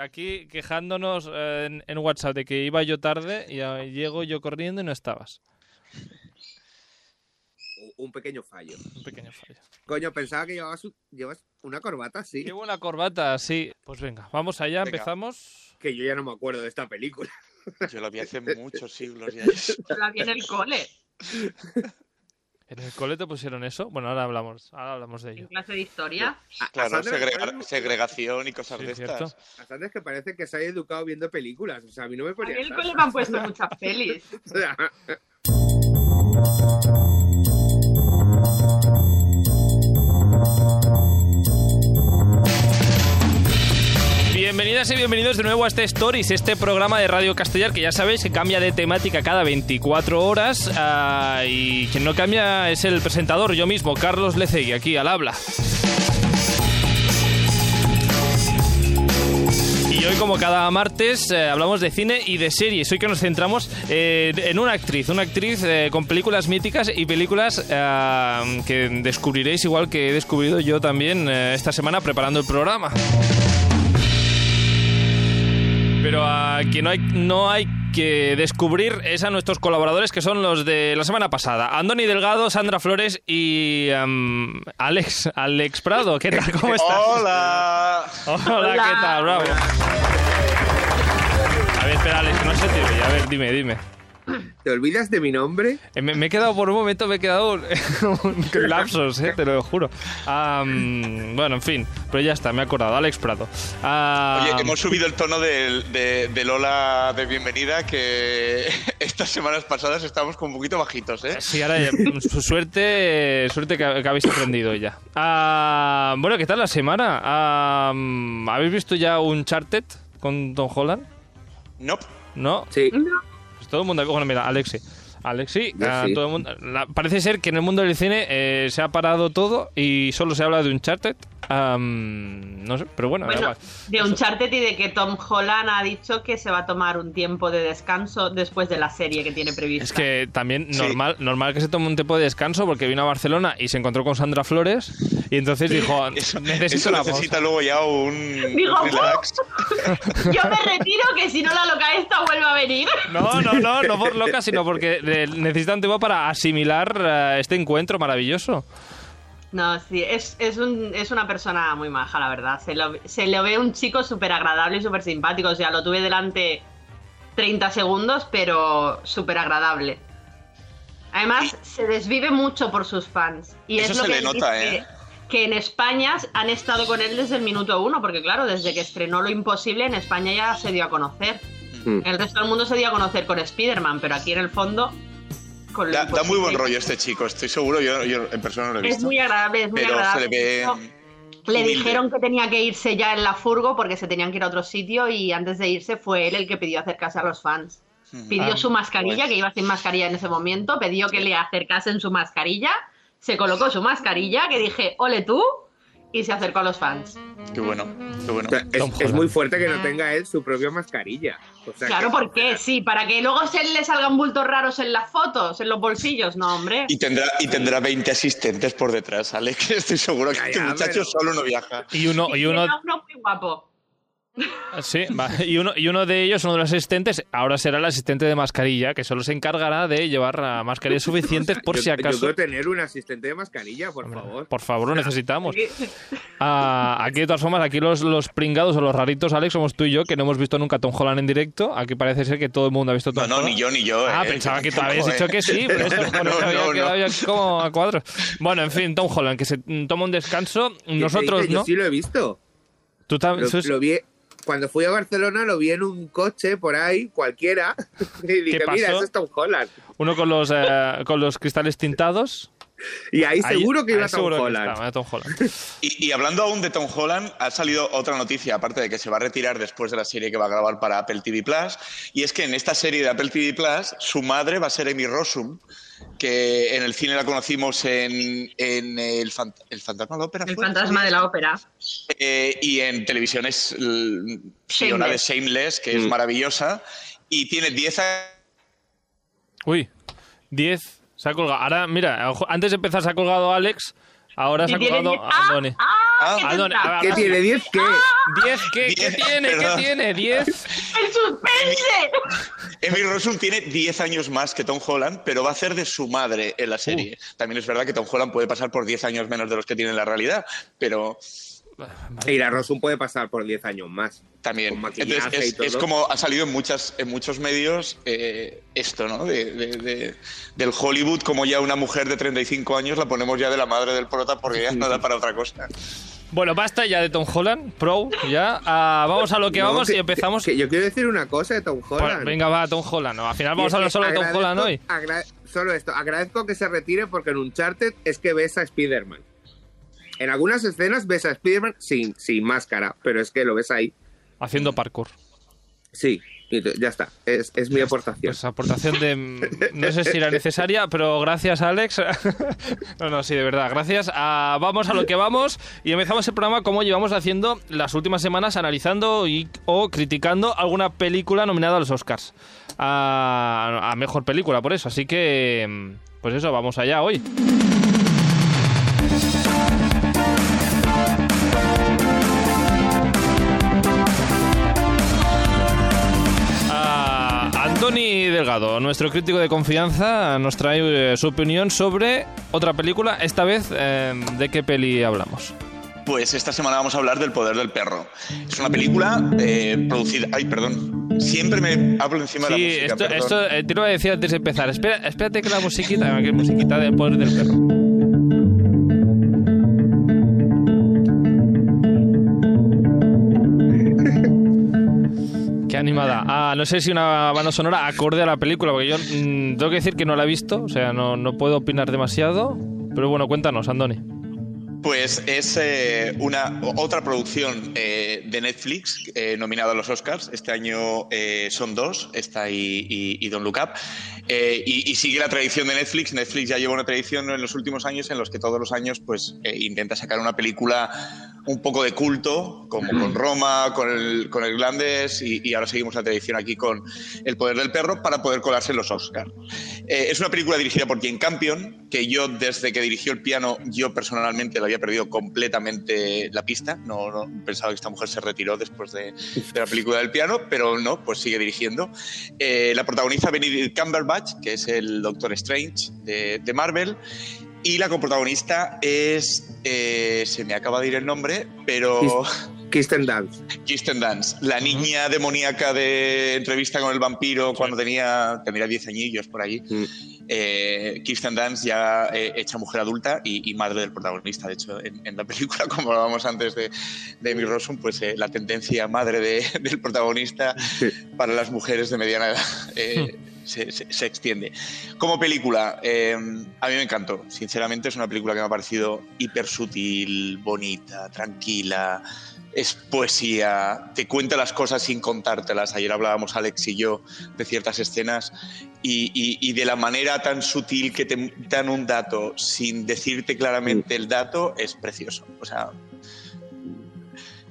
Aquí quejándonos eh, en, en WhatsApp de que iba yo tarde y llego yo corriendo y no estabas. Un pequeño fallo. Un pequeño fallo. Coño, pensaba que llevabas, llevas una corbata, sí. Llevo una corbata, sí. Pues venga, vamos allá, Venga. empezamos. Que yo ya no me acuerdo de esta película. Yo lo vi hace muchos siglos ya. La vi en el cole, ¿En el cole te pusieron eso? Bueno, ahora hablamos, ahora hablamos de en ello. clase de historia. A- a Claro, Sandra le segrega- parece- segregación y cosas Sí, de cierto. estas. Sandra es que parece que se haya educado viendo películas. O sea, a mí no me A mí ponía en el cole me han puesto muchas pelis. O sea, Bienvenidas y bienvenidos de nuevo a este Stories, este programa de Radio Castellar que ya sabéis que cambia de temática cada 24 horas ah, y quien no cambia es el presentador, yo mismo, Carlos Lecegui, aquí al habla. Y hoy, como cada martes, eh, hablamos de cine y de series. Hoy que nos centramos eh, en una actriz, una actriz eh, con películas míticas y películas eh, que descubriréis igual que he descubrido yo también eh, esta semana preparando el programa. Pero a quien no hay, no hay que descubrir es a nuestros colaboradores que son los de la semana pasada. Andoni Delgado, Sandra Flores y em, Alex, Alex Prado. ¿Qué tal? ¿Cómo estás? ¡Hola! Hola, Hola. ¿qué tal? Bravo. A ver, espera, Alex, que no se te oye. A ver, dime, dime. ¿Te olvidas de mi nombre? Eh, Me, me he quedado por un momento, me he quedado un lapsos, eh, te lo juro. Bueno, en fin, pero ya está, me he acordado. Alex Prado. Oye, hemos subido el tono del, de, del hola de bienvenida que estas semanas pasadas estábamos con un poquito bajitos, ¿eh? Sí, ahora ya, su suerte, suerte que, que habéis aprendido ya. Bueno, ¿qué tal la semana? ¿Habéis visto ya un Charted con Tom Holland? Nope. ¿No? Sí. Pues todo el mundo. Bueno, mira, Alexi. Alexi, Yo ah, todo el mundo. la- parece ser que en el mundo del cine eh, se ha parado todo y solo se habla de Uncharted. Am, no sé, pero bueno, da Bueno, igual. de Uncharted y de que Tom Holland ha dicho que se va a tomar un tiempo de descanso después de la serie que tiene prevista. Es que también Sí. normal, normal que se tome un tiempo de descanso porque vino a Barcelona y se encontró con Sandra Flores y entonces dijo, Eso, necesito eso necesita pausa". luego ya un, Digo, un relax. Yo me retiro que si no la loca esta vuelve a venir. No, no, no, no por loca, sino porque eh, necesita un tiempo para asimilar eh, este encuentro maravilloso. No, sí, es, es, un- es una persona muy maja, la verdad. Se lo, se ve un chico súper agradable y súper simpático. O sea, lo tuve delante 30 segundos, pero súper agradable. Además, se desvive mucho por sus fans. Y Eso es lo se que le nota, dice, ¿eh? Que en España han estado con él desde el minuto uno, porque claro, desde que estrenó Lo Imposible, en España ya se dio a conocer. Mm. El resto del mundo se dio a conocer con Spider-Man, pero aquí en el fondo... Con Lo Da, da muy buen rollo este chico, estoy seguro. Yo, yo en persona no lo he Es visto. muy agradable, es muy pero se agradable. le ve. No, le humilde. dijeron que tenía que irse ya en la furgo porque se tenían que ir a otro sitio y antes de irse fue él el que pidió acercarse a los fans. Pidió Ah, su mascarilla, pues. que iba sin mascarilla en ese momento, pidió que le acercasen su mascarilla, se colocó su mascarilla, que dije, ole tú, y se acercó a los fans. Qué bueno, qué bueno. O sea, es, muy fuerte que no tenga él su propia mascarilla. O sea, Claro, que- ¿por qué? Sí, para que luego se le salgan bultos raros en las fotos, en los bolsillos, no, hombre. Y tendrá, y tendrá 20 asistentes por detrás, Alex. Estoy seguro que Ya, este ya, muchacho pero- solo no viaja. Y uno, y uno muy guapo. Sí, va, y uno, y uno de ellos, uno de los asistentes, ahora será el asistente de mascarilla, que solo se encargará de llevar mascarillas suficientes por yo, si Yo acaso. quiero tener un asistente de mascarilla, por Hombre, favor. Por favor, lo necesitamos. Ah, aquí, de todas formas, aquí los, los pringados o los raritos, Alex, somos tú y yo, que no hemos visto nunca a Tom Holland en directo. Aquí parece ser que todo el mundo ha visto Tom No, no, Holland. ni yo, ni yo. Ah, eh, pensaba que tú tampoco, habías dicho que sí, por eso, por No, había no, quedado ya como a cuadros. Bueno, en fin, Tom Holland, que se toma un descanso. ¿Qué te Nosotros dice? no. Yo sí lo he visto. Tú Lo, lo vi, cuando fui a Barcelona lo vi en un coche por ahí, cualquiera. Y dije, pasó? mira, eso es Tom Holland. Uno con los, eh, con los cristales tintados. Y ahí, Ahí- seguro que iba ahí Tom seguro que Holland. estaba, Tom Holland. Y, y hablando aún de Tom Holland, ha salido otra noticia, aparte de que se va a retirar después de la serie que va a grabar para Apple TV Plus. Y es que en esta serie de Apple TV Plus, su madre va a ser Amy Rossum, que en el cine la conocimos en, en el, Fant- el Fantasma de la Ópera. El ¿fue? fantasma de la ópera. Eh, y en televisión es Fiona de Shameless. Que es Mm. maravillosa. Y tiene 10 años. Uy, 10. Se ha colgado. Ahora, mira, antes de empezar se ha colgado Alex. Ahora se ha colgado diez- ¡Ah! Andoni. ¡Ah! Ah, ¿qué ¿Qué tiene? ¿10 qué? 10, ¿qué, ¿qué Diez, tiene? ¿Qué perdón. tiene? 10. ¡El suspense! Emmy Rossum tiene 10 años más que Tom Holland, pero va a hacer de su madre en la serie. También es verdad que Tom Holland puede pasar por 10 años menos de los que tiene en la realidad, pero Y la Rossum puede pasar por 10 años más. también. Con y es, todo. es como ha salido en, muchas, en muchos medios eh, esto, ¿no? De, de- de- del Hollywood, como ya una mujer de 35 años la ponemos ya de la madre del prota porque ya no da para otra cosa. Bueno, basta ya de Tom Holland, Pro, ya. Ah, vamos a lo que No, vamos y empezamos. que yo quiero decir una cosa de Tom Pues, Holland. venga, va, Tom Holland. No, al final vamos a hablar solo de Tom Holland hoy. solo esto. Agradezco que se retire porque en Uncharted es que ves a Spider-Man. En algunas escenas ves a Spider-Man sin, sin máscara, pero es que lo ves ahí. Haciendo parkour. Sí, ya está. Es, es mi aportación. Pues aportación de. No sé si era necesaria, pero gracias, Alex. No, no, sí, de verdad. Gracias. Vamos a lo que vamos y empezamos el programa como llevamos haciendo las últimas semanas, analizando y, o criticando alguna película nominada a los Oscars. A, a mejor película, por eso. Así que. Pues eso, vamos allá hoy. Delgado, nuestro crítico de confianza, nos trae eh, su opinión sobre otra película. Esta vez, eh, ¿de qué peli hablamos? Pues esta semana vamos a hablar del poder del perro. Es una película eh, producida. Ay, perdón. Siempre me hablo encima de Sí, la música. esto, perdón. esto eh, te lo voy a decir antes de empezar. Espera, espérate que la musiquita, que musiquita del poder del perro. Animada. Ah, no sé si una banda sonora acorde a la película, porque yo mm, tengo que decir que no la he visto, o sea, no, no puedo opinar demasiado. Pero bueno, cuéntanos, Andoni. Pues es eh, una otra producción eh, de Netflix eh, nominada a los Oscars. Este año son dos, esta y, y, Look Up. Y, y sigue la tradición de Netflix. Netflix ya lleva una tradición en los últimos años en los que todos los años pues intenta sacar una película un poco de culto, como con Roma, con el, con el Irlandés, y, y ahora seguimos la tradición aquí con El Poder del Perro para poder colarse en los Oscars. Eh, es una película dirigida por Jane Campion, que yo desde que dirigió el piano, yo personalmente le había perdido completamente la pista. No, no pensaba que esta mujer se retiró después de, de la película del piano, pero no, pues sigue dirigiendo. Eh, la protagoniza Benedict Cumberbatch, que es el Doctor Strange de, de Marvel. Y la coprotagonista es. eh, se me acaba de ir el nombre, pero. Kirsten Dunst. Kirsten Dunst, la niña demoníaca de entrevista con el vampiro cuando tenía, tendría 10 añillos por allí. Mm. Eh, Kirsten Dunst ya eh, hecha mujer adulta y, y madre del protagonista. De hecho, en, en la película, como hablábamos antes de, de Amy Rossum, pues eh, la tendencia madre de- del protagonista Sí. para las mujeres de mediana edad eh, se, se- se extiende. Como película, eh, a mí me encantó. Sinceramente, es una película que me ha parecido hiper sutil, bonita, tranquila. Es poesía, te cuenta las cosas sin contártelas. Ayer hablábamos Alex y yo de ciertas escenas y, y- y de la manera tan sutil que te dan un dato sin decirte claramente el dato es precioso. O sea,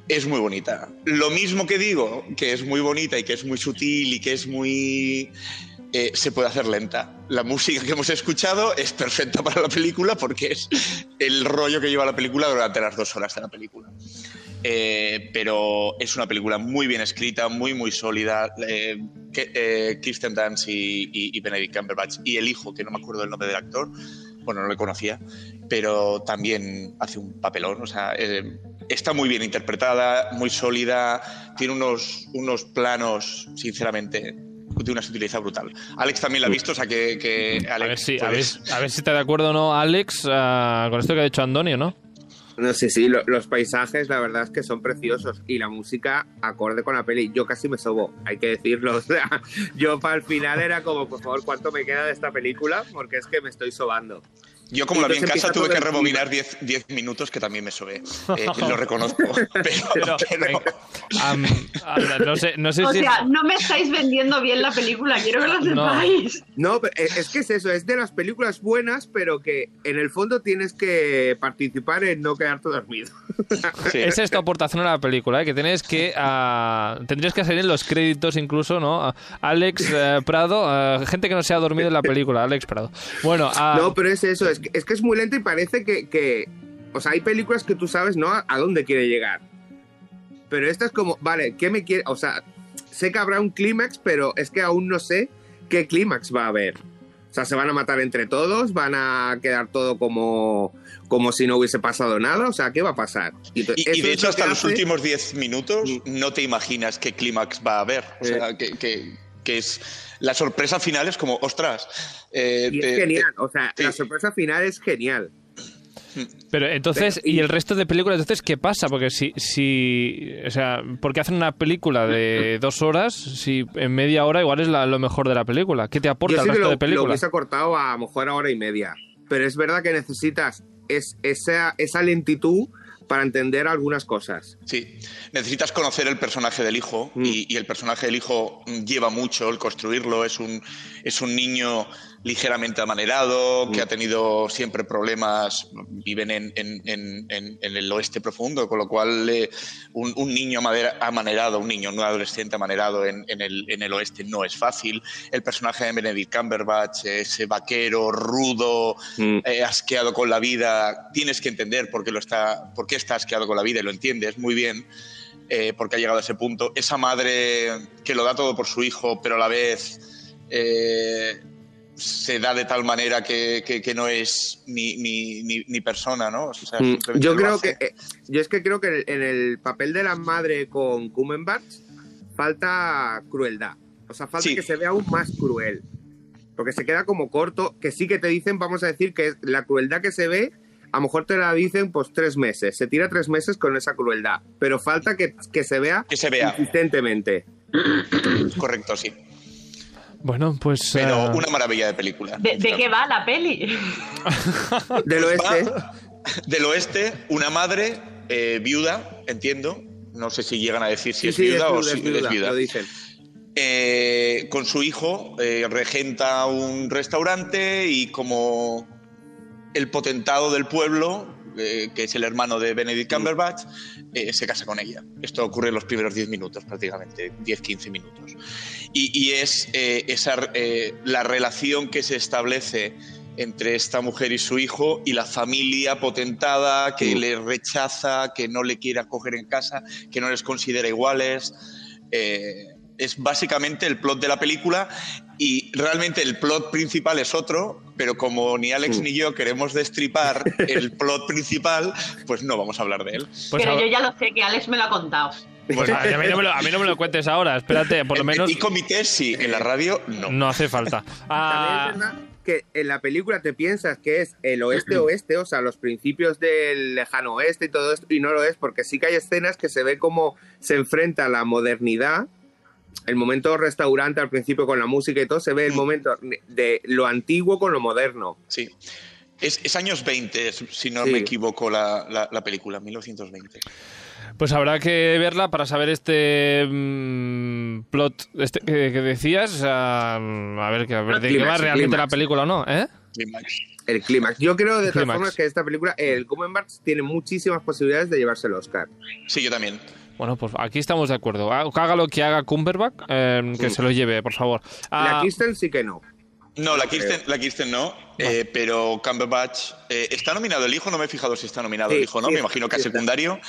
es muy bonita. Lo mismo que digo, que es muy bonita y que es muy sutil y que es muy... eh, se puede hacer lenta. La música que hemos escuchado es perfecta para la película porque es el rollo que lleva la película durante las dos horas de la película. Eh, pero es una película muy bien escrita, muy, muy sólida. Eh, eh, Kirsten Dunst y, y- y Benedict Cumberbatch y el hijo, que no me acuerdo el nombre del actor, bueno, no le conocía, pero también hace un papelón. O sea, eh, está muy bien interpretada, muy sólida, tiene unos, unos planos, sinceramente, de una sutileza brutal. Alex también la ha visto, o sea que, que A ver, Alex, si, a, ver, puedes- a ver si está de acuerdo o no, Alex, ah, con esto que ha dicho Andoni, ¿no? No sé, sí, lo- los paisajes la verdad es que son preciosos y la música acorde con la peli. Yo casi me sobo, hay que decirlo. O sea, yo para el final era como, por favor, ¿cuánto me queda de esta película? Porque es que me estoy sobando. Yo como la vi en casa tuve que rebobinar 10 10 minutos que también me sobé. Eh, lo reconozco. Pero, Pero, pero- Am, anda, no sé, no sé O si... sea, no me estáis vendiendo bien la película, quiero que lo No. sepáis. No, pero es es que es eso, es de las películas buenas, pero que en el fondo tienes que participar en no quedarte dormido. sí. Esa es tu aportación a la película, ¿eh? que tienes que ah, tendrías que salir en los créditos incluso, ¿no? Alex eh, Prado, ah, gente que no se ha dormido en la película, Alex Prado. Bueno, ah, No, pero es eso, es es, que es muy lento y parece que, que, O sea, hay películas que tú sabes, ¿no? A, a dónde quiere llegar. Pero esta es como, vale, ¿qué me quiere? O sea, sé que habrá un clímax, pero es que aún no sé qué clímax va a haber. O sea, se van a matar entre todos, van a quedar todo como, como si no hubiese pasado nada. O sea, ¿qué va a pasar? Y, de hecho, hasta los últimos 10 minutos no te imaginas qué clímax va a haber. O Eh. sea, que, que- que es. La sorpresa final es como, ostras. eh, Y te- es genial. O sea, la sorpresa final es genial. Pero entonces, Pero- ¿y el resto de películas? Entonces, ¿qué pasa? Porque si, si, o sea, ¿por qué hacen una película de dos horas si en media hora igual es la- lo mejor de la película? ¿Qué te aporta Yo el sí que resto lo, de lo películas? hubiese cortado a, lo mejor a hora y media. Pero es verdad que necesitas es, esa, esa lentitud para entender algunas cosas. Sí, necesitas conocer el personaje del hijo Mm. y, y el personaje del hijo lleva mucho el construirlo. Es un, es un niño ligeramente amanerado, que Mm. ha tenido siempre problemas, viven en, en- en- en- en el oeste profundo, con lo cual eh, un, un niño amanerado, un niño, un adolescente amanerado en, el, en el oeste no es fácil. El personaje de Benedict Cumberbatch, ese vaquero rudo, Mm. eh, asqueado con la vida, tienes que entender por qué, lo está, por qué está asqueado con la vida y lo entiendes muy bien, eh, porque ha llegado a ese punto. Esa madre que lo da todo por su hijo, pero a la vez eh, se da de tal manera que, que- que no es ni, ni- ni- ni persona, ¿no? O sea, Mm, Yo creo que. eh, yo es que creo que en el papel de la madre con Cumberbatch falta crueldad. O sea, falta Sí. que se vea aún más cruel. Porque se queda como corto, que sí que te dicen, vamos a decir, que la crueldad que se ve, a lo mejor te la dicen pues tres meses. Se tira tres meses con esa crueldad. Pero falta que, que se vea Que se vea. insistentemente. Correcto, sí. Bueno, pues... Pero eh, una maravilla de película. ¿De, de qué va la peli? Del oeste. Va Del oeste, una madre eh, viuda, entiendo. No sé si llegan a decir si Sí, es sí, viuda o viuda, si es viuda, es viuda. Lo dicen. Eh, con su hijo eh, regenta un restaurante y como el potentado del pueblo, eh, que es el hermano de Benedict Cumberbatch, eh, se casa con ella. Esto ocurre en los primeros 10 minutos prácticamente, 10-15 minutos. Y, y es eh, esa, eh, la relación que se establece entre esta mujer y su hijo y la familia potentada que Mm. le rechaza, que no le quiere acoger en casa, que no les considera iguales. Es básicamente el plot de la película y realmente el plot principal es otro, pero como ni Alex Mm. ni yo queremos destripar el plot principal, pues no vamos a hablar de él. pues Pero yo ya lo sé, que Alex me lo ha contado. pues a, a mí no me lo, a mí no me lo cuentes ahora, espérate, por lo En menos petit comité sí, en la radio no. no hace falta. También Ah, es verdad que en la película te piensas que es el oeste-oeste, o sea, los principios del lejano oeste y todo esto, y no lo es, porque sí que hay escenas que se ve cómo se enfrenta la modernidad, el momento restaurante al principio con la música y todo, se ve el Mm. momento de lo antiguo con lo moderno. Sí. Es, es años 20, es- si no Sí. me equivoco, la, la- la película, 1920. Pues habrá que verla para saber este mm, plot este que, que decías. a ver, que, a ver de qué va realmente la película o no, ¿eh? Clímax. El clímax. Yo creo de todas formas que esta película, el Cumberbatch tiene muchísimas posibilidades de llevarse el Oscar. Sí, yo también. Bueno, pues aquí estamos de acuerdo. Ha- Haga lo que haga Cumberbatch, eh, que Sí. se lo lleve, por favor. La Ah, Kristen sí que no. No, la. Kirsten, la Kirsten no, eh, pero Cumberbatch eh, está nominado el hijo, no me he fijado si está nominado Sí, el hijo, ¿no? sí, me imagino que sí secundario.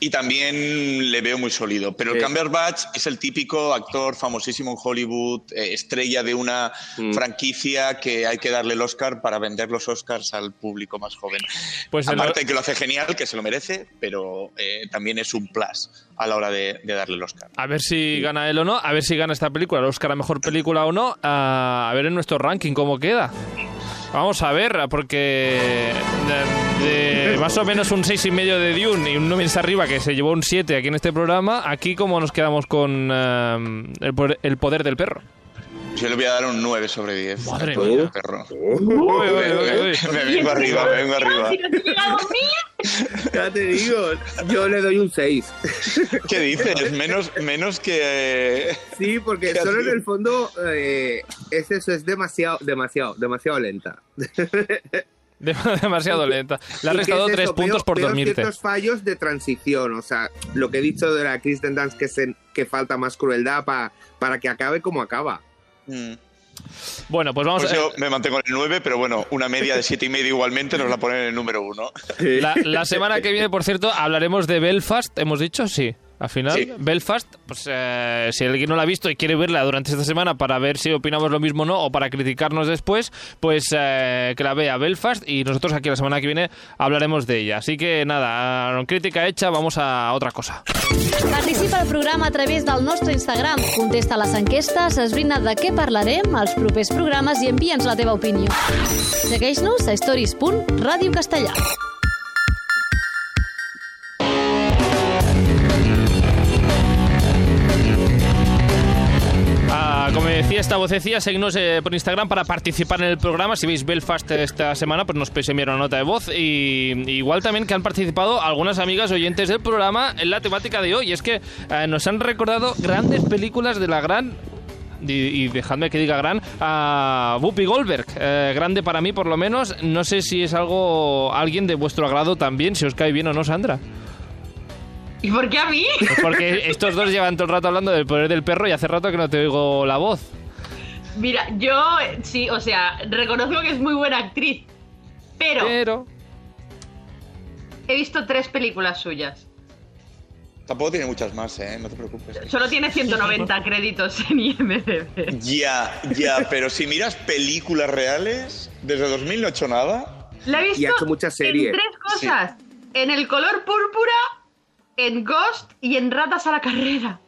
Y también le veo muy sólido. Pero el. Cumberbatch es el típico actor famosísimo en Hollywood, eh, estrella de una Mm. franquicia que hay que darle el Oscar para vender los Oscars al público más joven. pues el- Aparte que lo hace genial, que se lo merece, pero eh, también es un plus a la hora de, de darle el Oscar. a ver si gana él o no, a ver si gana esta película, el Oscar a mejor película o no, ah, a ver en nuestro ranking cómo queda. Vamos a ver, porque de, más o menos un seis y medio de Dune y un 9 arriba que se llevó un 7 aquí en este programa, aquí cómo nos quedamos con ah, el, el poder del perro. Yo le voy a dar un 9 sobre 10. Madre mía. perro. Me vengo arriba, me vengo arriba. Ya te digo, yo le doy un 6. ¿Qué dices? Menos, menos que... Sí, porque ¿Qué solo en el fondo eh, es eso, es demasiado, demasiado, demasiado lenta. Dem- demasiado lenta. Le ha ¿Y qué restado es tres eso? puntos Veo- por veo dormirte. ciertos fallos de transición, o sea, lo que he dicho de la Kristen Dance que, se- que falta más crueldad pa- para que acabe como acaba. Mm. Bueno, pues vamos Pues a... yo me mantengo en el 9, pero bueno, una media de 7 y medio igualmente nos la ponen en el número 1. La, la semana que viene, por cierto, hablaremos de Belfast. ¿Hemos dicho? Sí. Al final, Sí. Belfast, pues eh, si alguien no la ha visto y quiere verla durante esta semana para ver si opinamos lo mismo o no, o para criticarnos después, pues eh, que la vea Belfast y nosotros aquí la semana que viene hablaremos de ella. Así que nada, crítica hecha, vamos a otra cosa. Participa al programa a través del nostre Instagram. Contesta les enquestes, esbrina de què parlarem als propers programes i envia'ns la teva opinió. Segueix-nos a stories.radiocastellà. esta vocecilla, seguidnos eh, por Instagram para participar en el programa. Si veis Belfast esta semana, pues nos podéis enviar una nota de voz. Y igual también que han participado algunas amigas oyentes del programa en la temática de hoy. Es que eh, nos han recordado grandes películas de la gran y, y dejadme que diga gran, a Whoopi Goldberg. Eh, grande para mí, por lo menos. No sé si es algo, alguien de vuestro agrado también, si os cae bien o no, Sandra. ¿Y por qué a mí? Pues porque estos dos llevan todo el rato hablando del poder del perro y hace rato que no te oigo la voz. Mira, yo sí, o sea, reconozco que es muy buena actriz, pero Pero... he visto tres películas suyas. Tampoco tiene muchas más, ¿eh? No te preocupes. Solo tiene 190 créditos en IMDb. Ya, ya, pero si miras películas reales, desde 2000 no he hecho nada. La he visto Y ha hecho muchas series. en tres cosas. En El color púrpura, en Ghost y en Ratas a la carrera.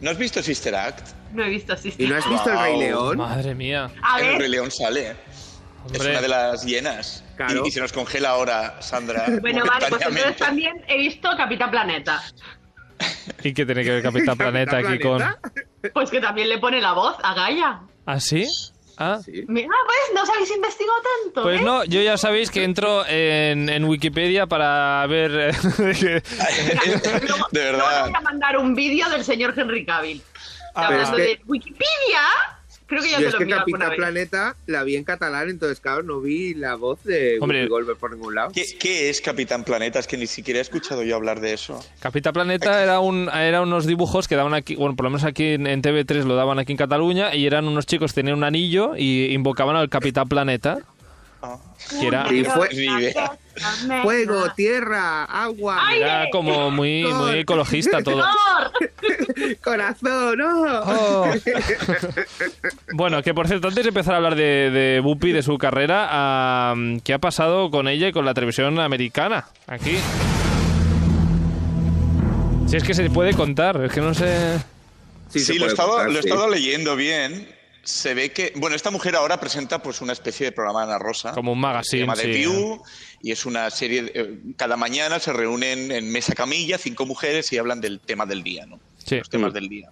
¿No has visto Sister Act? No he visto así. ¿Y no has visto El Rey. León? Madre mía. A En el Rey ver, León sale. Es una de las llenas. Claro. Y, y se nos congela ahora, Sandra. bueno, vale, pues entonces también he visto Capitán Planeta. ¿Y qué tiene que ver Capitán Planeta aquí con...? Pues que también le pone la voz a Gaia. ¿Ah, sí? Ah. Sí. Mira, pues no os habéis investigado tanto. Pues ¿eh? no, yo ya sabéis que entro en, en Wikipedia para ver... eh, de verdad. voy a mandar un vídeo del señor Henry Cavill. Ah, pero Hablando es que- de Wikipedia. Creo que ya Yo te es lo que Capitán. Planeta la vi en catalán, entonces claro, no vi la voz de Hombre. Goldberg por ningún lado. ¿Qué, qué es Capitán Planeta? Es que ni siquiera he escuchado yo hablar de eso. Capitán Planeta era, un, era unos dibujos que daban aquí, bueno, por lo menos aquí en, en TV3 lo daban aquí en Cataluña, y eran unos chicos que tenían un anillo y invocaban al Capitán Planeta, Ah. que era, Y fue-. Fuego, tierra, agua, era como muy, muy ecologista todo. Corazón, ¡no! Oh. Bueno, que por cierto, antes de empezar a hablar de, de Bupi, de su carrera, ¿qué ha pasado con ella y con la televisión americana? Aquí. Si es que se puede contar, es que no sé... Sí, se lo, he estado, contar, lo he sí. estado leyendo bien. Se ve que. Bueno, esta mujer ahora presenta pues una especie de programa Ana Rosa. Como un Se magazine, llama The sí. View. Y es una serie. de- eh, cada mañana se reúnen en mesa camilla cinco mujeres y hablan del tema del día, ¿no? Sí. Los temas Mm. del día.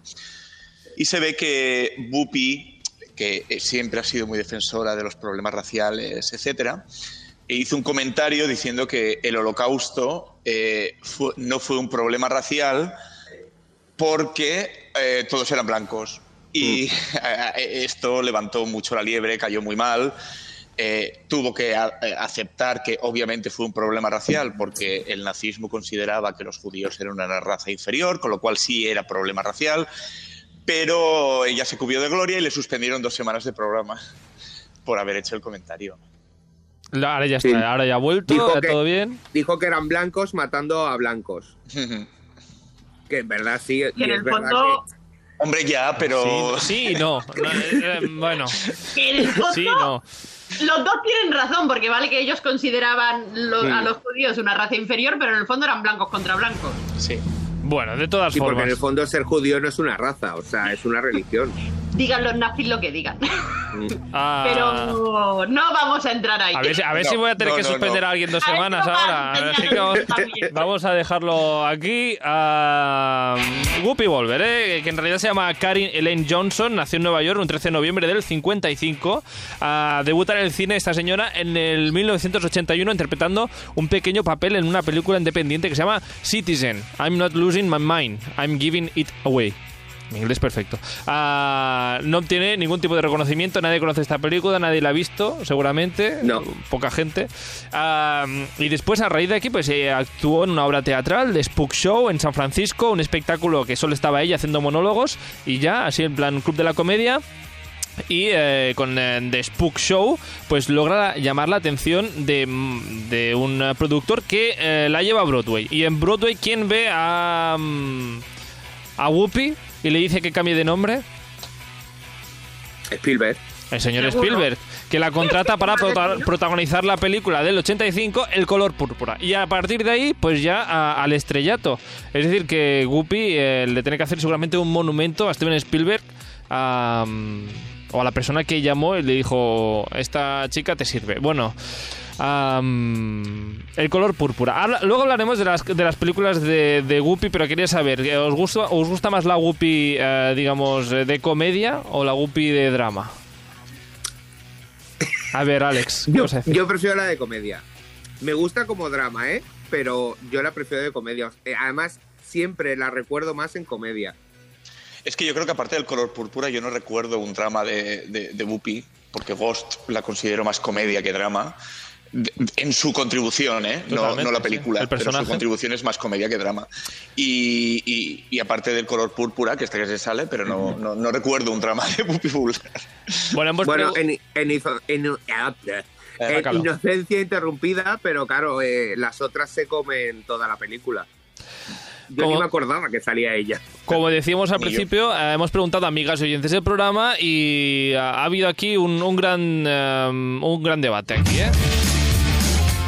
Y se ve que Bupi, que eh, siempre ha sido muy defensora de los problemas raciales, etcétera, e hizo un comentario diciendo que el holocausto eh, fue- no fue un problema racial porque eh, todos eran blancos. Y eh, esto levantó mucho la liebre, cayó muy mal. Eh, tuvo que a- eh, aceptar que obviamente fue un problema racial porque el nazismo consideraba que los judíos eran una raza inferior, con lo cual sí era problema racial, pero ella se cubrió de gloria y le suspendieron dos semanas de programa por haber hecho el comentario. Ahora ya está, Sí. ahora ya ha vuelto, Dijo ya que- todo bien. Dijo que eran blancos matando a blancos. Que en verdad sí. Que y en es el verdad fondo. Hombre, ya, pero... Sí, sí y no. No, eh, eh, bueno, sí y no. Los dos tienen razón, porque vale que ellos consideraban lo- Sí. a los judíos una raza inferior, pero en el fondo eran blancos contra blancos. Sí. Bueno, de todas Sí, porque formas. en el fondo ser judío no es una raza, o sea, es una religión. Digan los nazis lo que digan. Ah, Pero no vamos a entrar ahí. A ver, si- a ver No, si voy a tener no, que no, suspender no. a alguien dos A semanas ahora. Así que vamos, vamos a dejarlo aquí. a Whoopi Wolver, ¿eh? que en realidad se llama Karin Elaine Johnson, nació en Nueva York un 13 de noviembre del 55. Ah, debuta en el cine esta señora en el 1981 interpretando un pequeño papel en una película independiente que se llama Citizen. I'm not losing my mind, I'm giving it away. Mi inglés perfecto. Ah, no obtiene ningún tipo de reconocimiento, nadie conoce esta película, nadie la ha visto, seguramente. No. Poca gente. Ah, y después, a raíz de aquí, pues eh, actuó en una obra teatral de Spook Show en San Francisco, un espectáculo que solo estaba ella haciendo monólogos y ya, así en plan club de la comedia. y eh, con eh, The Spook Show pues logra llamar la atención de, mm, de un productor que eh, la lleva a Broadway y en Broadway quién ve a mm, a Whoopi y le dice que cambie de nombre Spielberg. el señor Seguro. Spielberg que la contrata para prota- protagonizar la película del 85 El color púrpura y a partir de ahí pues ya a- al estrellato es decir que Whoopi eh, le tiene que hacer seguramente un monumento a Steven Spielberg a, o a la persona que llamó y le dijo esta chica te sirve bueno el color púrpura Habla- luego hablaremos de las, de las películas de, de Whoopi pero quería saber ¿os gusta, os gusta más la Whoopi eh, digamos de comedia o la Whoopi de drama? A ver, Alex, ¿qué Yo, yo prefiero la de comedia. Me gusta como drama, ¿eh? Pero yo la prefiero de comedia. Eh, Además, siempre la recuerdo más en comedia. Es que yo creo que aparte del color púrpura, yo no recuerdo un drama de, de, de Whoopi, porque Ghost la considero más comedia que drama. En su contribución, ¿eh? No, no la sí. película, El pero su contribución es más comedia que drama. Y, y- y aparte del color púrpura, que este que se sale, pero no, no, no recuerdo un drama de Whoopi Goldberg. Bueno, hemos Bueno, en, en, izo- en- en sácalo. Inocencia Interrumpida, pero claro, eh, las otras se comen toda la película. Yo ¿Cómo? ni me acordaba que salía ella. como decíamos al principio, eh, hemos preguntado a amigas y oyentes del programa y ha, ha habido aquí un, un gran eh, un gran debate aquí, ¿eh?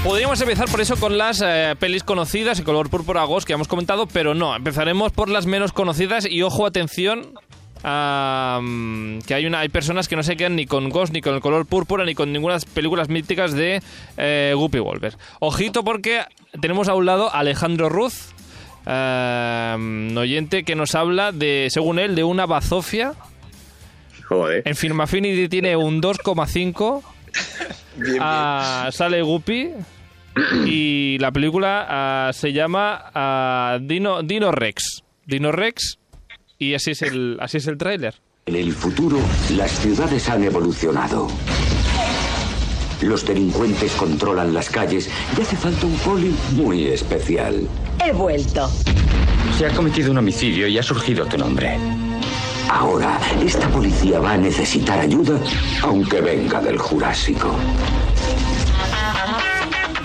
Podríamos empezar por eso con las eh, pelis conocidas, el color púrpura Ghost que hemos comentado, pero no, empezaremos por las menos conocidas y ojo, atención, que hay una hay personas que no se quedan ni con Ghost, ni con el color púrpura, ni con ninguna de las películas míticas de eh, Guppy Wolver. Ojito porque tenemos a un lado a Alejandro Ruz, un oyente que nos habla de, según él, de una bazofia. Joder. En Film Affinity tiene un 2,5. Bien, bien. Ah, sale Guppy y la película ah, se llama ah, Dino, Dino Rex. Dino Rex y así es el así es el tráiler. En el futuro, las ciudades han evolucionado. Los delincuentes controlan las calles y hace falta un poli muy especial. He vuelto. Se ha cometido un homicidio y ha surgido tu nombre. Ahora, esta policía va a necesitar ayuda, aunque venga del Jurásico.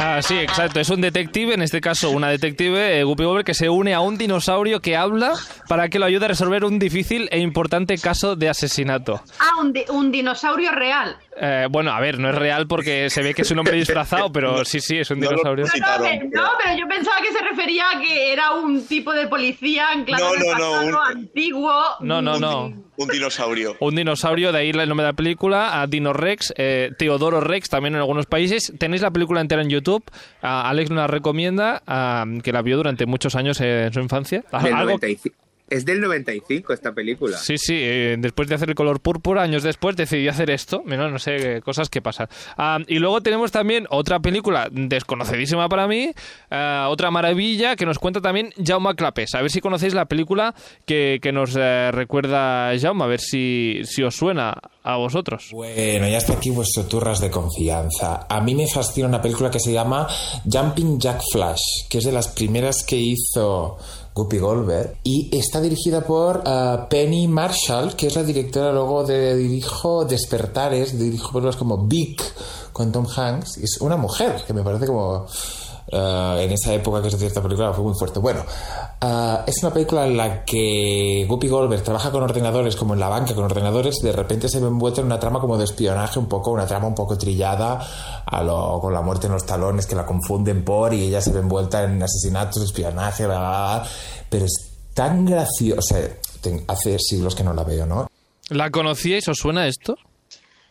Ah, sí, exacto. Es un detective, en este caso una detective, eh, Guppy Goldberg, que se une a un dinosaurio que habla para que lo ayude a resolver un difícil e importante caso de asesinato. Ah, un, di- un dinosaurio real. Eh, bueno, a ver, no es real porque se ve que es un hombre disfrazado, pero sí, sí, es un No dinosaurio. No, pero- no, pero yo pensaba que se refería a que era un tipo de policía anclado No, en el no, no, pasado un- antiguo. No, no, no. Un dinosaurio. Un dinosaurio, de ahí el nombre de la película, a Dino Rex, eh, Teodoro Rex también en algunos países. Tenéis la película entera en YouTube. Alex nos la recomienda, que la vio durante muchos años en su infancia. Ah, Del algo- 95. Es del 95 esta película. Sí, sí, eh, después de hacer el color púrpura, años después decidí hacer esto. Mira, no sé, eh, cosas que pasan. Ah, y luego tenemos también otra película desconocidísima para mí, ah, otra maravilla que nos cuenta también Jaume Clapés. A ver si conocéis la película que, que nos eh, recuerda Jaume, a ver si, si os suena a vosotros. Bueno, ya está aquí vuestro turras de confianza. A mí me fascina una película que se llama Jumping Jack Flash, que es de las primeras que hizo Guppy Goldberg y está dirigida por ah, Penny Marshall, que es la directora luego de dirijo Despertares, dirijo películas como Big con Tom Hanks. Es una mujer que me parece como ah, en esa época que es cierta película fue muy fuerte. Bueno, ah, es una película en la que Guppy Goldberg trabaja con ordenadores, como en la banca con ordenadores, de repente se ve envuelta en una trama como de espionaje, un poco, una trama un poco trillada, con la muerte en los talones, que la confunden por, y ella se ve envuelta en asesinatos, espionaje, pero es tan graciosa, o hace siglos que no la veo, ¿no? ¿La conocíais? ¿Os suena esto?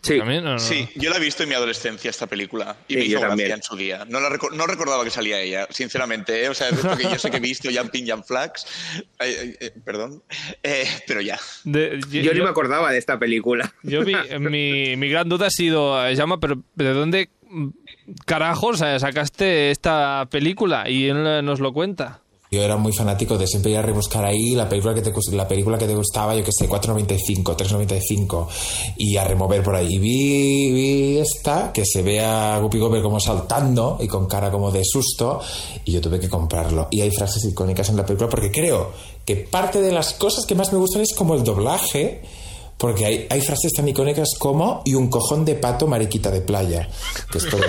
Sí. ¿También? ¿O no? Sí, yo la he visto en mi adolescencia esta película y Sí, me hizo yo gracia también. en su día. No, la reco- no recordaba que salía ella, sinceramente. ¿eh? O sea, es porque yo sé que he visto Jumping Jump Flags, eh, perdón, Eh, pero ya. De- Yo ni me acordaba de esta película. Yo vi, mi, mi gran duda ha sido, eh, llama, pero ¿de dónde mm, carajos eh, sacaste esta película? Y él eh, nos lo cuenta. Yo era muy fanático de siempre ir a rebuscar ahí la película que te, la película que te gustaba, yo que sé, 4.95, 3.95 y a remover por ahí. Y vi, vi esta, que se ve a Guppy Goldberg como saltando y con cara como de susto y yo tuve que comprarlo. Y hay frases icónicas en la película porque creo que parte de las cosas que más me gustan es como el doblaje porque hay, hay frases tan icónicas como y un cojón de pato mariquita de playa, que es con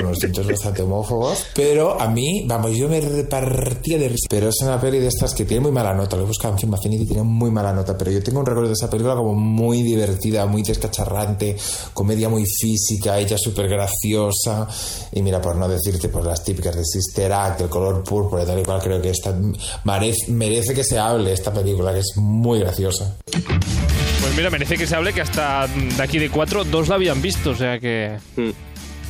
unos tintos bastante homófobos, pero a mí, vamos, yo me repartía de risa. Pero es una peli de estas que tiene muy mala nota, lo he buscado en Film Affinity y tiene muy mala nota, pero yo tengo un recuerdo de esa película como muy divertida, muy descacharrante, comedia muy física, ella súper graciosa, y mira, por no decirte, pues las típicas de Sister Act, el color púrpura tal y cual, creo que esta merece, merece que se hable esta película, que es muy graciosa. Pues mira, merece que se hable que hasta de aquí de cuatro, dos la habían visto, o sea que... Mm.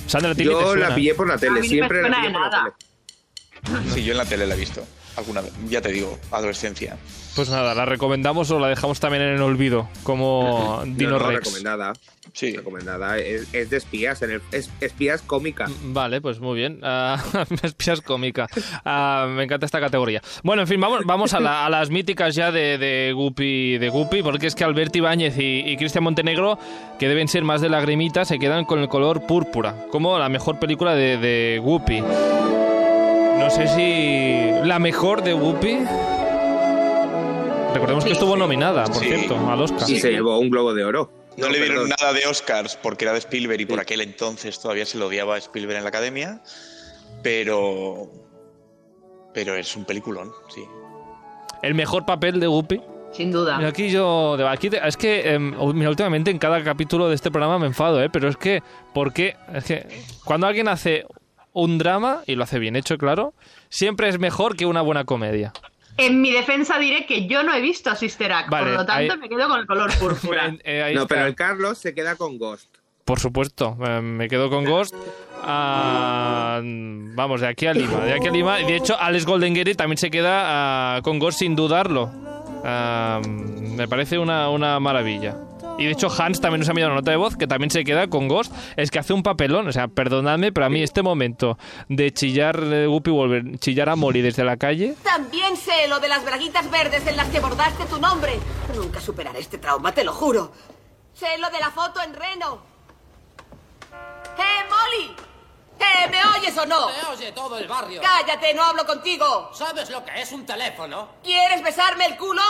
Sandra, ¿a ti qué te Yo suena? la pillé por la tele, siempre la pillé por la tele. Sí, yo en la tele la he visto. Alguna vez. Ya te digo, adolescencia. Pues nada, ¿la recomendamos o la dejamos también en el olvido? Como Dino No, no, Rex. recomendada. Sí. Recomendada. Es, es de espías, en el, es espías cómica. Vale, pues muy bien. Ah, espías cómica. Ah, me encanta esta categoría. Bueno, en fin, vamos, vamos a, la- a las míticas ya de, de Guppy, de Guppy, porque es que Alberto Ibáñez y, y Cristian Montenegro, que deben ser más de lagrimita, se quedan con el color púrpura, como la mejor película de, de Guppy. No sé si la mejor de Guppy. Recordemos que estuvo sí. nominada, por Sí. cierto, al Oscar. Y se llevó un globo de oro. No, le dieron perdón. nada de Oscars porque era de Spielberg y por aquel entonces todavía se lo odiaba a Spielberg en la academia. Pero. Pero es un peliculón, sí. El mejor papel de Guppy. Sin duda. Mira, aquí yo. Aquí te- es que, em, mira, últimamente en cada capítulo de este programa me enfado, ¿eh? Pero es que, ¿por qué? Es que cuando alguien hace un drama, y lo hace bien hecho, claro, siempre es mejor que una buena comedia. En mi defensa diré que yo no he visto Sister Act, Vale, por lo tanto ahí- me quedo con el color púrpura. Eh, No, pero el Carlos se queda con Ghost. Por supuesto, eh, me quedo con Ghost. Ah, vamos, de aquí a Lima. De aquí a Lima. De hecho, Alex Goldengeri también se queda ah, con Ghost sin dudarlo. Ah, me parece una, una maravilla. Y de hecho, Hans también nos ha enviado una nota de voz que también se queda con Ghost. Es que hace un papelón. O sea, perdonadme, pero a mí este momento de chillar eh, Guppy Wolver, chillar a Mori desde la calle. También sé lo de las braguitas verdes en las que bordaste tu nombre. Nunca superaré este trauma, te lo juro. Sé lo de la foto en Reno. ¡Eh, Molly! ¡Eh, me oyes o no? Me oye todo el barrio. ¡Cállate, no hablo contigo! ¿Sabes lo que es un teléfono? ¿Quieres besarme el culo?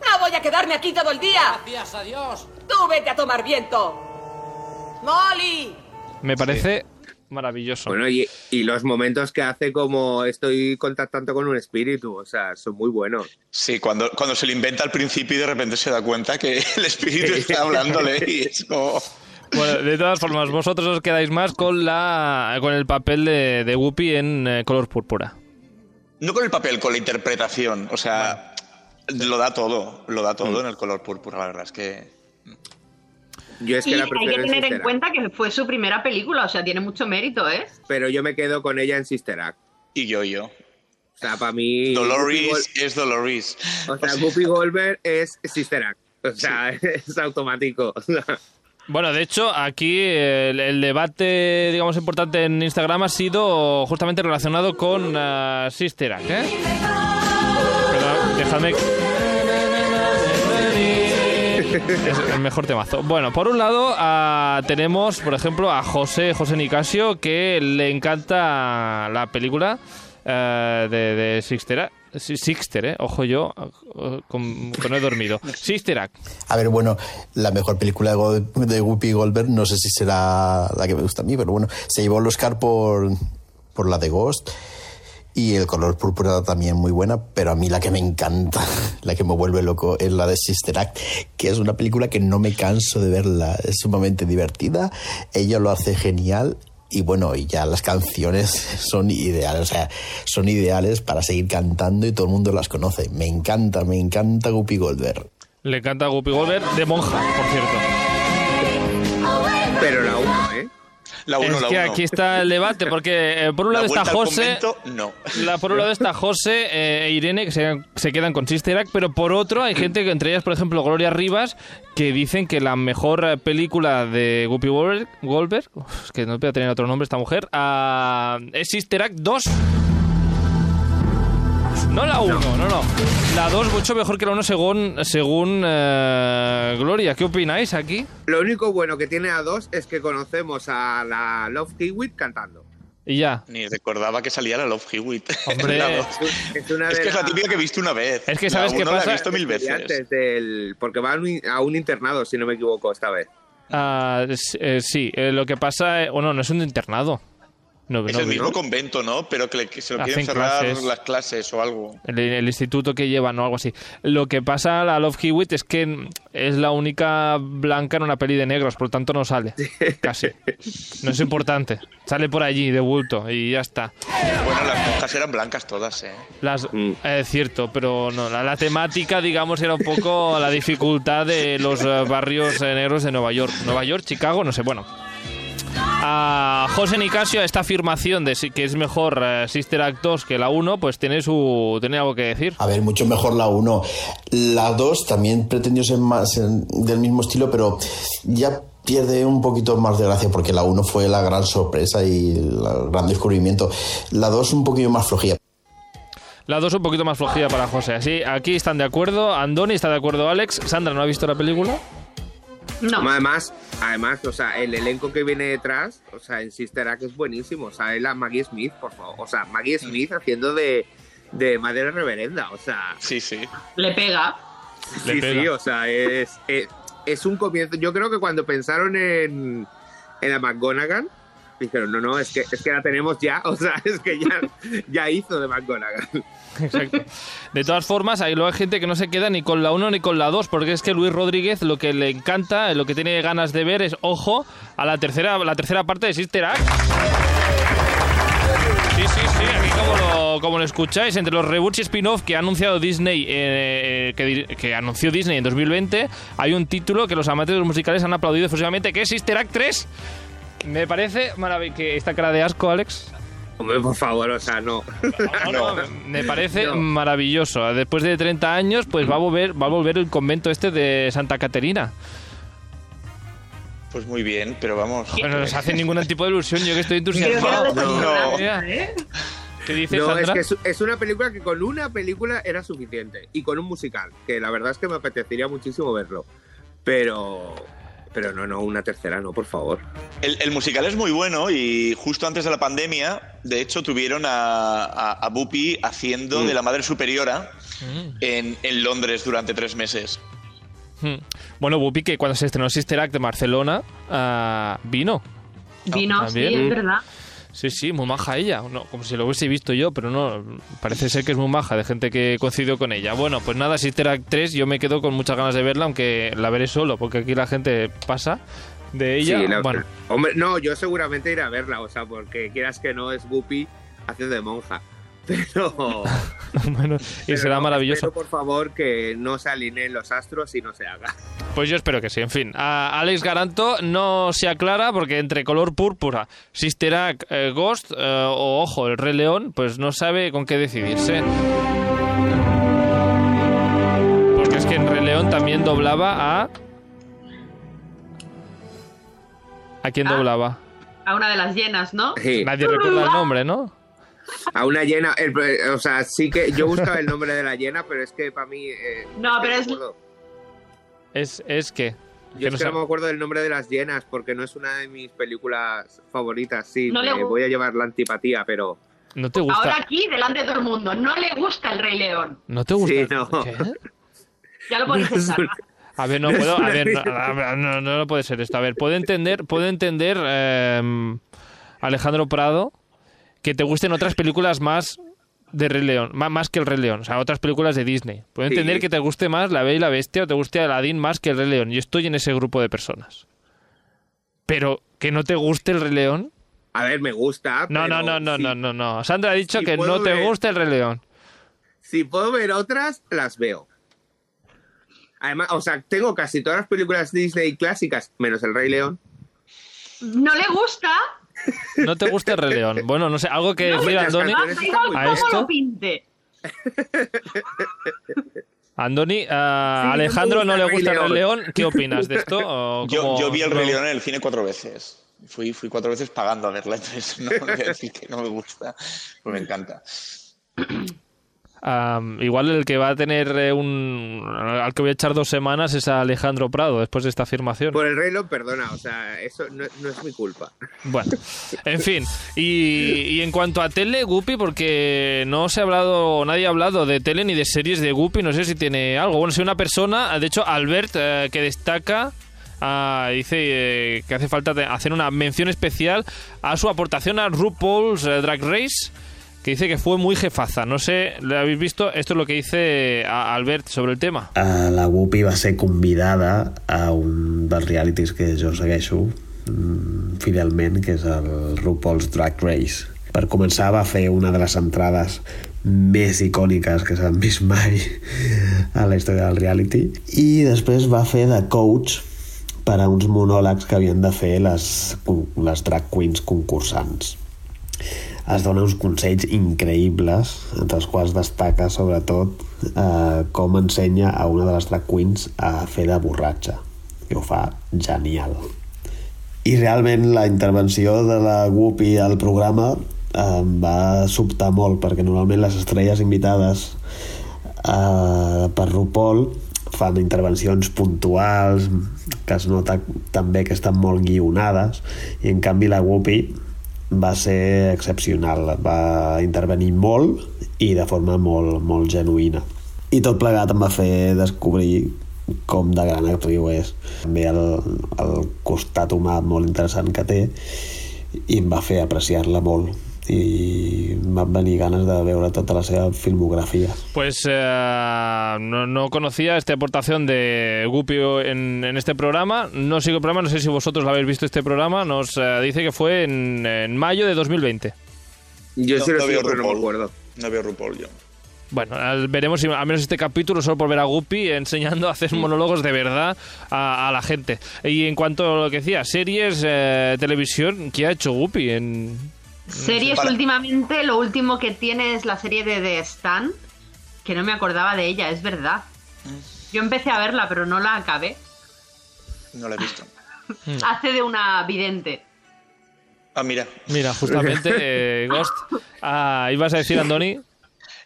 No voy a quedarme aquí todo el día. Gracias a Dios. Tú vete a tomar viento. Molly. Me parece maravilloso. Bueno, y, y los momentos que hace como estoy contactando con un espíritu, o sea, son muy buenos. Sí, cuando, cuando se lo inventa al principio y de repente se da cuenta que el espíritu está hablándole y es como. Bueno, de todas formas, vosotros os quedáis más con la con el papel de, de Whoopi en eh, color púrpura. No con el papel, con la interpretación. O sea, lo da todo. Lo da todo en el color púrpura, la verdad es que. Yo es que y la hay que en tener en cuenta que fue su primera película, o sea, tiene mucho mérito, ¿eh? pero yo me quedo con ella en Sister Act. Y yo, yo. O sea, para mí... Dolores es Dolores. O sea, Whoopi Goldberg es Sister Act. O sea, es automático. Bueno, de hecho, aquí el, el debate, digamos, importante en Instagram ha sido justamente relacionado con eh, Sister Act, ¿eh? Dejadme... Es el mejor temazo. Bueno, por un lado ah, tenemos, por ejemplo, a José, José Nicasio, que le encanta la película eh, de, de Sixter, eh. Ojo yo, con, con he dormido. Sister Act. A ver, bueno, la mejor película de, de Whoopi Goldberg, no sé si será la que me gusta a mí, pero bueno, se llevó el Oscar por, por la de Ghost. Y el color púrpura también muy buena, pero a mí la que me encanta, la que me vuelve loco, es la de Sister Act, que es una película que no me canso de verla. Es sumamente divertida, ella lo hace genial y bueno, y ya las canciones son ideales, o sea, son ideales para seguir cantando y todo el mundo las conoce. Me encanta, me encanta Whoopi Goldberg. Le encanta Guppy Goldberg de monja, por cierto. pero ¿eh? La uno, es la que uno. aquí está el debate, porque eh, por un La lado está vuelta al José, convento, no. la, por un lado está José eh, e Irene, que se, se quedan con Sister Act, pero por otro hay gente, que entre ellas, por ejemplo, Gloria Rivas, que dicen que la mejor película de Guppy Goldberg, Goldberg que no puede tener otro nombre esta mujer, ah, es Sister Act 2. No la 1, no, no. La 2 mucho mejor que la 1 según, según eh, Gloria. ¿Qué opináis aquí? Lo único bueno que tiene a dos es que conocemos a la Love Hewitt cantando. Y ya. Ni recordaba que salía la Love Hewitt. Hombre. La. Es, una Es de que es la típica que he visto una vez. Es que ¿sabes La qué uno la pasa? he visto mil veces. estudiantes del- porque va a un, a un internado, si no me equivoco, esta vez. Ah, eh, sí, eh, lo que pasa... eh, bueno, no es un internado. No, Es no, el mismo ¿no? convento, ¿no? Pero que, le- que se lo Hacen quieren cerrar clases. las clases o algo. El, el instituto que llevan o algo así. Lo que pasa a Love Hewitt es que es la única blanca en una peli de negros, por lo tanto no sale. Casi. No es importante. Sale por allí de bulto y ya está. Bueno, las monjas eran blancas todas, ¿eh? Las, Es cierto, pero no, la, la temática, digamos, era un poco la dificultad de los eh, barrios eh, negros de Nueva York. Nueva York, Chicago, no sé, bueno. A José Nicasio, esta afirmación de que es mejor eh, Sister Act 2 que la 1, pues tiene, su, tiene algo que decir. A ver, mucho mejor la 1. La 2 también pretendió ser más en- del mismo estilo, pero ya pierde un poquito más de gracia porque la 1 fue la gran sorpresa y el gran descubrimiento. La 2 un poquito más flojilla. La 2 un poquito más flojilla para José. Así, aquí están de acuerdo. Andoni está de acuerdo Alex. Sandra, ¿no ha visto la película? No. Además, además, o sea, el elenco que viene detrás, o sea, en Sister Act es buenísimo. O sea, es la Maggie Smith, por favor. O sea, Maggie Smith haciendo de, de madre reverenda. O sea, Sí, sí. Le pega. Le sí, pega. sí, o sea, es, es, es un comienzo. Yo creo que cuando pensaron en, en la McGonagall, dijeron, no, no, es que, es que la tenemos ya. O sea, es que ya, ya hizo de McGonagall. Exacto. De todas formas, hay luego gente que no se queda ni con la 1 ni con la 2, porque es que Luis Rodríguez lo que le encanta, lo que tiene ganas de ver es, ojo, a la tercera, la tercera parte de Sister Act. Sí, sí, sí, aquí como lo, como lo escucháis, entre los reboots y spin-off que ha anunciado Disney, eh, di- que anunció Disney en 2020, hay un título que los amantes de los musicales han aplaudido efusivamente, que es Sister Act 3. Me parece maravilloso. que esta cara de asco, Alex. Hombre, por favor, o sea, no. No, no, me parece No. maravilloso. Después de 30 años, pues va a volver, va a volver el convento este de Santa Caterina. Pues muy bien, pero vamos. Bueno, no se hace ningún tipo de ilusión, yo que estoy que entusiasmado. No. ¿eh? ¿Qué dices, No, es Sandra? que es, es una película que con una película era suficiente. Y con un musical, que la verdad es que me apetecería muchísimo verlo. Pero. Pero no, no, una tercera, no, por favor. El, el musical es muy bueno y justo antes de la pandemia, de hecho, tuvieron a, a, a Bupi haciendo Mm. de la madre superiora Mm. en, en Londres durante tres meses. Hmm. Bueno, Bupi, que cuando se estrenó Sister Act de Barcelona, ah, vino. Vino, sí, También. es verdad. Sí, sí, muy maja ella. No, como si lo hubiese visto yo, pero no. Parece ser que es muy maja, de gente que coincidió con ella. Bueno, pues nada, Sister Act 3, yo me quedo con muchas ganas de verla, aunque la veré solo, porque aquí la gente pasa de ella. Sí, la- bueno, Hombre, no, yo seguramente iré a verla, o sea, porque quieras que no, es Guppy haciendo de monja. Pero. bueno, y pero será no, maravilloso. espero, por favor, que no se alineen los astros y no se haga. Pues yo espero que sí, en fin. A Alex Garanto no se aclara porque entre color púrpura, Sister Act, eh, Ghost eh, o, ojo, el Rey León, pues no sabe con qué decidirse. Porque es que en Rey León también doblaba a... ¿A quién Ah. doblaba? A una de las llenas, ¿no? Sí. Nadie recuerda el nombre, ¿no? A una llena, el- o sea, sí que yo buscaba el nombre de la llena, pero es que para mí. eh, No, pero es-. Es, es que... Yo que es no que no me acuerdo del nombre de las llenas porque no es una de mis películas favoritas. Sí, No le me gu- voy a llevar la antipatía, pero. No te gusta... Ahora aquí, delante de todo el mundo, no le gusta el Rey León. ¿No te gusta? Sí, no. ¿Qué? Ya lo podéis pensar. A ver, no puedo. A una ver, no, idea. a ver, no, no, no puede ser esto. A ver, puedo entender, puedo entender, eh, Alejandro Prado, que te gusten otras películas más de Rey León, má- más, que el Rey León, o sea, otras películas de Disney. Puedo Sí. entender que te guste más La Bella y la Bestia o te guste Aladdin más que el Rey León. Yo estoy en ese grupo de personas. Pero que no te guste el Rey León. A ver, me gusta. No, no, pero no, no, si- no, no, no. Sandra ha dicho si que no te gusta el Rey León. Si puedo ver otras, las veo. Además, o sea, tengo casi todas las películas Disney clásicas, menos El Rey León. No le gusta. No te gusta el Rey León. Bueno, no sé, algo que No, decir, las Andoni. ¿A esto? lo pinte. Andoni, a me Alejandro no le gusta el Rey León. ¿Qué opinas de esto? ¿O Yo, cómo- yo vi el? Rey León en el cine cuatro veces. Fui, fui cuatro veces pagando a verla, entonces no voy a decir que no me gusta, pues me encanta. Igual el que va a tener eh, un... al que voy a echar dos semanas es a Alejandro Prado después de esta afirmación. Por el rey lo perdona, o sea, eso no, no es mi culpa. Bueno, en fin. Y, y en cuanto a tele, Guppy, porque no se ha hablado, nadie ha hablado de tele ni de series de Guppy, no sé si tiene algo. Bueno, si una persona, de hecho, Albert, eh, que destaca, ah, dice eh, que hace falta hacer una mención especial a su aportación a RuPaul's Drag Race, que dice que fue muy jefaza. No sé, ¿lo habéis visto? Esto es lo que dice Albert sobre el tema. Eh, la Whoopi va ser convidada a un dels realities que jo segueixo mm, fidelment, que és el RuPaul's Drag Race. Per començar va fer una de les entrades més icòniques que s'han vist mai a la història del reality i després va fer de coach per a uns monòlegs que havien de fer les, les drag queens concursants es dona uns consells increïbles, entre els quals destaca sobretot eh, com ensenya a una de les drag queens a fer de borratxa, que ho fa genial. I realment la intervenció de la Whoopi al programa em va sobtar molt, perquè normalment les estrelles invitades eh, per RuPaul fan intervencions puntuals que es nota també que estan molt guionades i en canvi la Whoopi va ser excepcional va intervenir molt i de forma molt, molt genuïna. I tot plegat em va fer descobrir com de gran actriu és. També el, el costat humà molt interessant que té i em va fer apreciar-la molt i van venir ganes de veure tota la seva filmografia Pues eh, no, no conocía esta aportación de Guppy en, en este programa. No sigo el programa, no sé si vosotros lo habéis visto este programa. Nos eh, dice que fue en, en mayo de 2020. Yo No- sí lo no sigo, veo pero no me acuerdo. No veo RuPaul yo. Bueno, veremos si al menos este capítulo solo por ver a Guppy enseñando a hacer monólogos de verdad a, a la gente. Y en cuanto a lo que decía, series, eh, televisión, ¿qué ha hecho Guppy en, Series Para- últimamente, lo último que tiene es la serie de The Stan, que no me acordaba de ella, es verdad. Yo empecé a verla, pero no la acabé. No la he visto. Hace de una vidente. Ah, mira. Mira, justamente, eh, Ghost. Ah, ¿Ibas a decir, Andoni?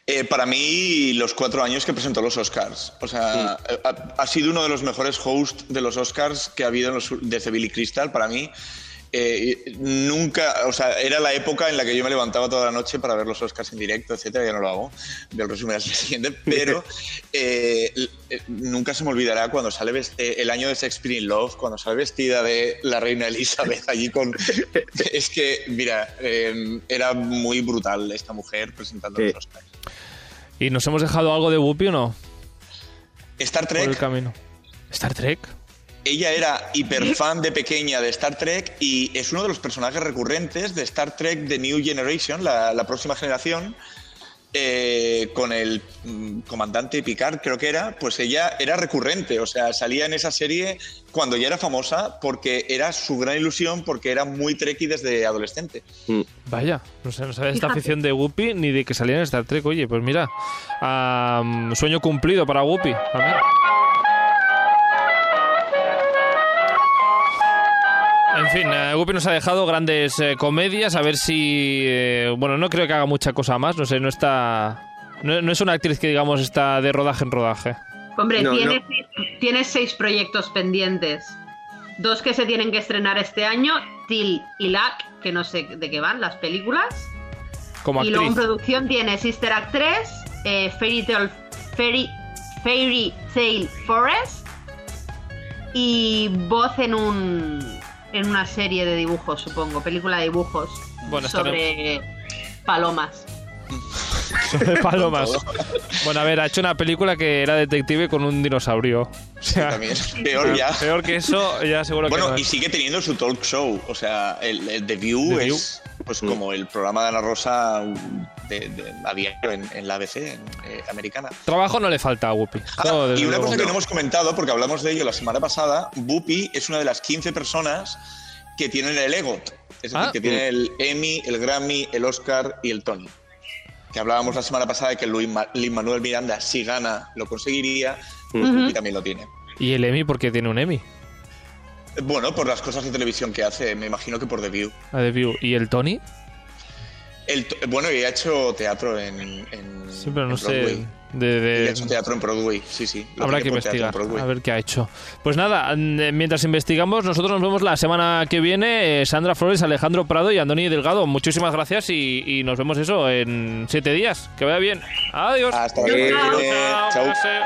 Eh, para mí, los cuatro años que presentó los Oscars. O sea, ha, ha sido uno de los mejores hosts de los Oscars que ha habido en los, desde Billy Crystal, para mí. Eh, nunca, o sea, era la época en la que yo me levantaba toda la noche para ver los Oscars en directo, etcétera, ya no lo hago, veo el resumen al día siguiente, pero eh, eh, nunca se me olvidará cuando sale el año de Shakespeare in Love, cuando sale vestida de la reina Elizabeth allí con... es que, mira, eh, era muy brutal esta mujer presentando los Oscars. ¿Y nos hemos dejado algo de Guppy o no? Star Por el Trek, camino. ¿Star Trek? Ella era hiper fan de pequeña de Star Trek y es uno de los personajes recurrentes de Star Trek The New Generation, la, la próxima generación, eh, con el mm, comandante Picard, creo que era, pues ella era recurrente, o sea, salía en esa serie cuando ya era famosa porque era su gran ilusión, porque era muy trekkie desde adolescente. Vaya, no sé, no sabía esta afición de Guppy ni de que salía en Star Trek. Oye, pues mira, am, sueño cumplido para. A ver. En fin, eh, Guppy nos ha dejado grandes eh, comedias. A ver si. eh, bueno, no creo que haga mucha cosa más. No sé, no está. No, no es una actriz que, digamos, está de rodaje en rodaje. Hombre, No, tiene, no. Seis, tiene seis proyectos pendientes. Dos que se tienen que estrenar este año, Till y Lack, que no sé de qué van las películas. Como Y luego en actriz. producción tiene Sister Act 3, eh, Fairy, Tale, Fairy, Fairy Tale Forest y voz en un en una serie de dibujos, supongo, película de dibujos Bueno, sobre palomas. Sobre palomas. Bueno, a ver, ha hecho una película que era detective con un dinosaurio. O sea, También. Peor ya. Peor que eso, ya seguro que Bueno, no y es. sigue teniendo su talk show. O sea, el, el The View The View. Es pues como el programa de Ana Rosa de, de- a diario en, en la ABC en, eh, americana. Trabajo no le falta a Whoopi. Ah, y una luego. cosa que no hemos comentado, porque hablamos de ello la semana pasada, Bupi es una de las 15 personas que tienen el EGOT. Es decir, Ah. que tiene el Emmy, el Grammy, el Oscar y el Tony. Que hablábamos la semana pasada de que Luis Ma- Manuel Miranda, si gana, lo conseguiría. Bupi también lo tiene. ¿Y el Emmy porque tiene un Emmy? Bueno, por las cosas de televisión que hace, me imagino que por The View. A The View. ¿Y el Tony? El bueno, y ha hecho teatro en, en, Sí, pero no en sé. Broadway. De, Y de- ha hecho teatro en Broadway, sí, sí. Lo Habrá que investigar, a ver qué ha hecho. Pues nada, mientras investigamos, nosotros nos vemos la semana que viene. Eh, Sandra Flores, Alejandro Prado y Andoni Delgado. Muchísimas gracias y, y nos vemos eso en siete días. Que vaya bien. Adiós. Hasta. Chao. Chao.